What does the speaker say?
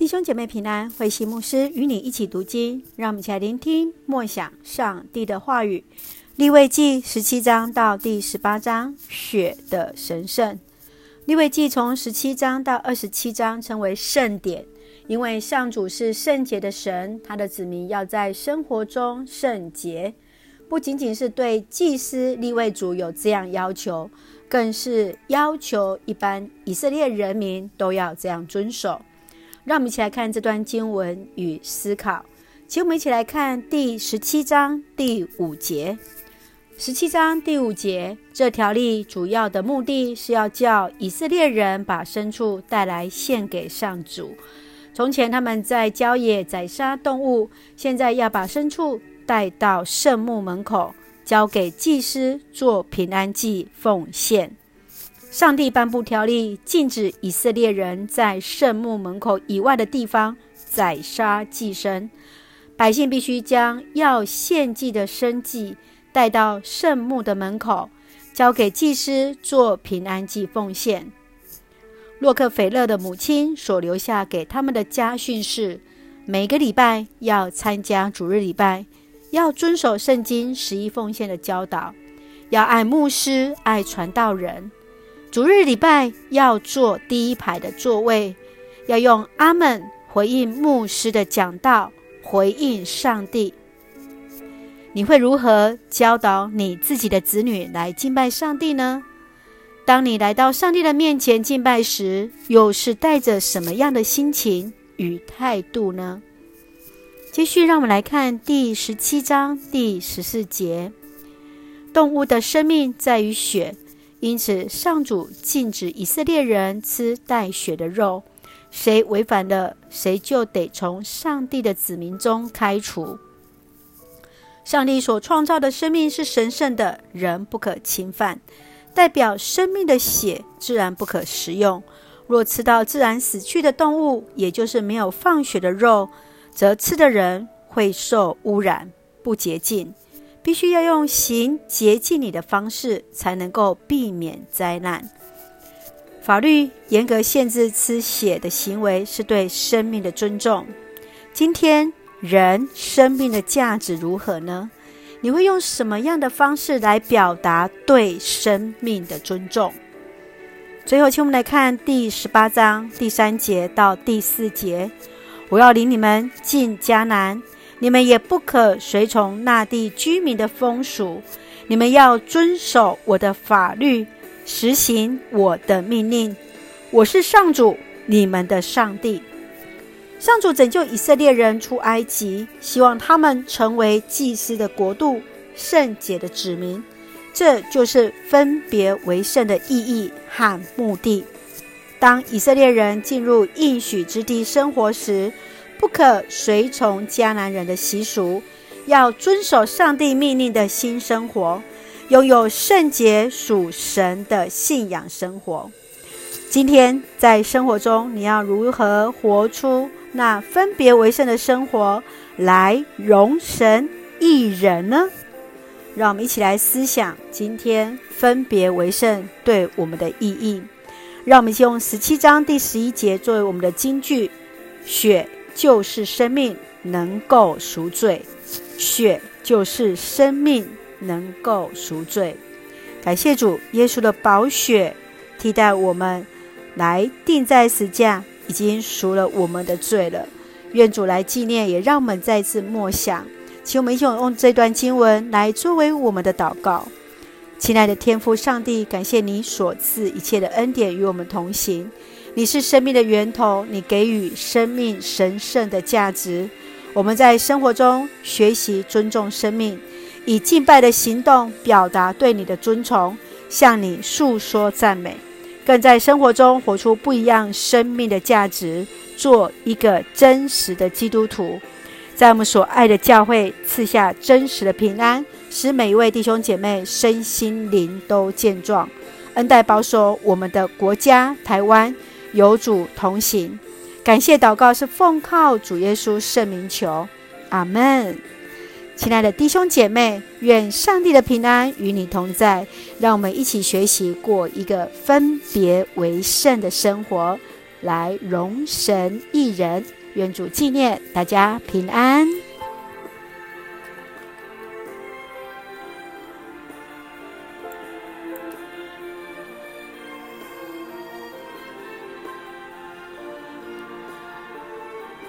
弟兄姐妹平安，慧馨牧师与你一起读经，让我们一起来聆听默想上帝的话语。利未记十七章到第十八章，血的神圣。利未记从十七章到二十七章称为圣典，因为上主是圣洁的神，他的子民要在生活中圣洁。不仅仅是对祭司利未族有这样要求，更是要求一般以色列人民都要这样遵守。让我们一起来看这段经文与思考。请我们一起来看第十七章第五节。十七章第五节，这条例主要的目的是要叫以色列人把牲畜带来献给上主。从前他们在郊野宰杀动物，现在要把牲畜带到圣墓门口，交给祭司做平安祭奉献。上帝颁布条例，禁止以色列人在圣墓门口以外的地方宰杀祭牲。百姓必须将要献祭的牲祭带到圣墓的门口，交给祭司做平安祭奉献。洛克斐勒的母亲所留下给他们的家训是：每个礼拜要参加主日礼拜，要遵守圣经十一奉献的教导，要爱牧师，爱传道人。主日礼拜要坐第一排的座位，要用阿门回应牧师的讲道，回应上帝。你会如何教导你自己的子女来敬拜上帝呢？当你来到上帝的面前敬拜时，又是带着什么样的心情与态度呢？继续，让我们来看第十七章第十四节：动物的生命在于血。因此，上主禁止以色列人吃带血的肉。谁违反了，谁就得从上帝的子民中开除。上帝所创造的生命是神圣的，人不可侵犯。代表生命的血，自然不可食用。若吃到自然死去的动物，也就是没有放血的肉，则吃的人会受污染，不洁净。必须要用行洁净你的方式，才能够避免灾难。法律严格限制吃血的行为，是对生命的尊重。今天人生命的价值如何呢？你会用什么样的方式来表达对生命的尊重？最后，请我们来看第十八章第三节到第四节：我要领你们进迦南。你们也不可随从那地居民的风俗，你们要遵守我的法律，实行我的命令。我是上主，你们的上帝。上主拯救以色列人出埃及，希望他们成为祭司的国度，圣洁的子民。这就是分别为圣的意义和目的。当以色列人进入应许之地生活时，不可随从迦南人的习俗，要遵守上帝命令的新生活，拥有圣洁属神的信仰生活。今天在生活中，你要如何活出那分别为圣的生活，来荣神益人呢？让我们一起来思想今天分别为圣对我们的意义。让我们用十七章第十一节作为我们的金句：血。就是生命能够赎罪，血就是生命能够赎罪。感谢主，耶稣的宝血替代我们来钉在死架，已经赎了我们的罪了。愿主来纪念，也让我们再次默想。请我们一起用这段经文来作为我们的祷告。亲爱的天父上帝，感谢你所赐一切的恩典与我们同行。你是生命的源头，你给予生命神圣的价值。我们在生活中学习尊重生命，以敬拜的行动表达对你的尊崇，向你诉说赞美，更在生活中活出不一样生命的价值，做一个真实的基督徒，在我们所爱的教会赐下真实的平安，使每一位弟兄姐妹身心灵都健壮，恩待保守我们的国家台湾。有主同行，感谢祷告是奉靠主耶稣圣名求，阿门。亲爱的弟兄姐妹，愿上帝的平安与你同在。让我们一起学习过一个分别为圣的生活。来容神一人。愿主纪念大家平安。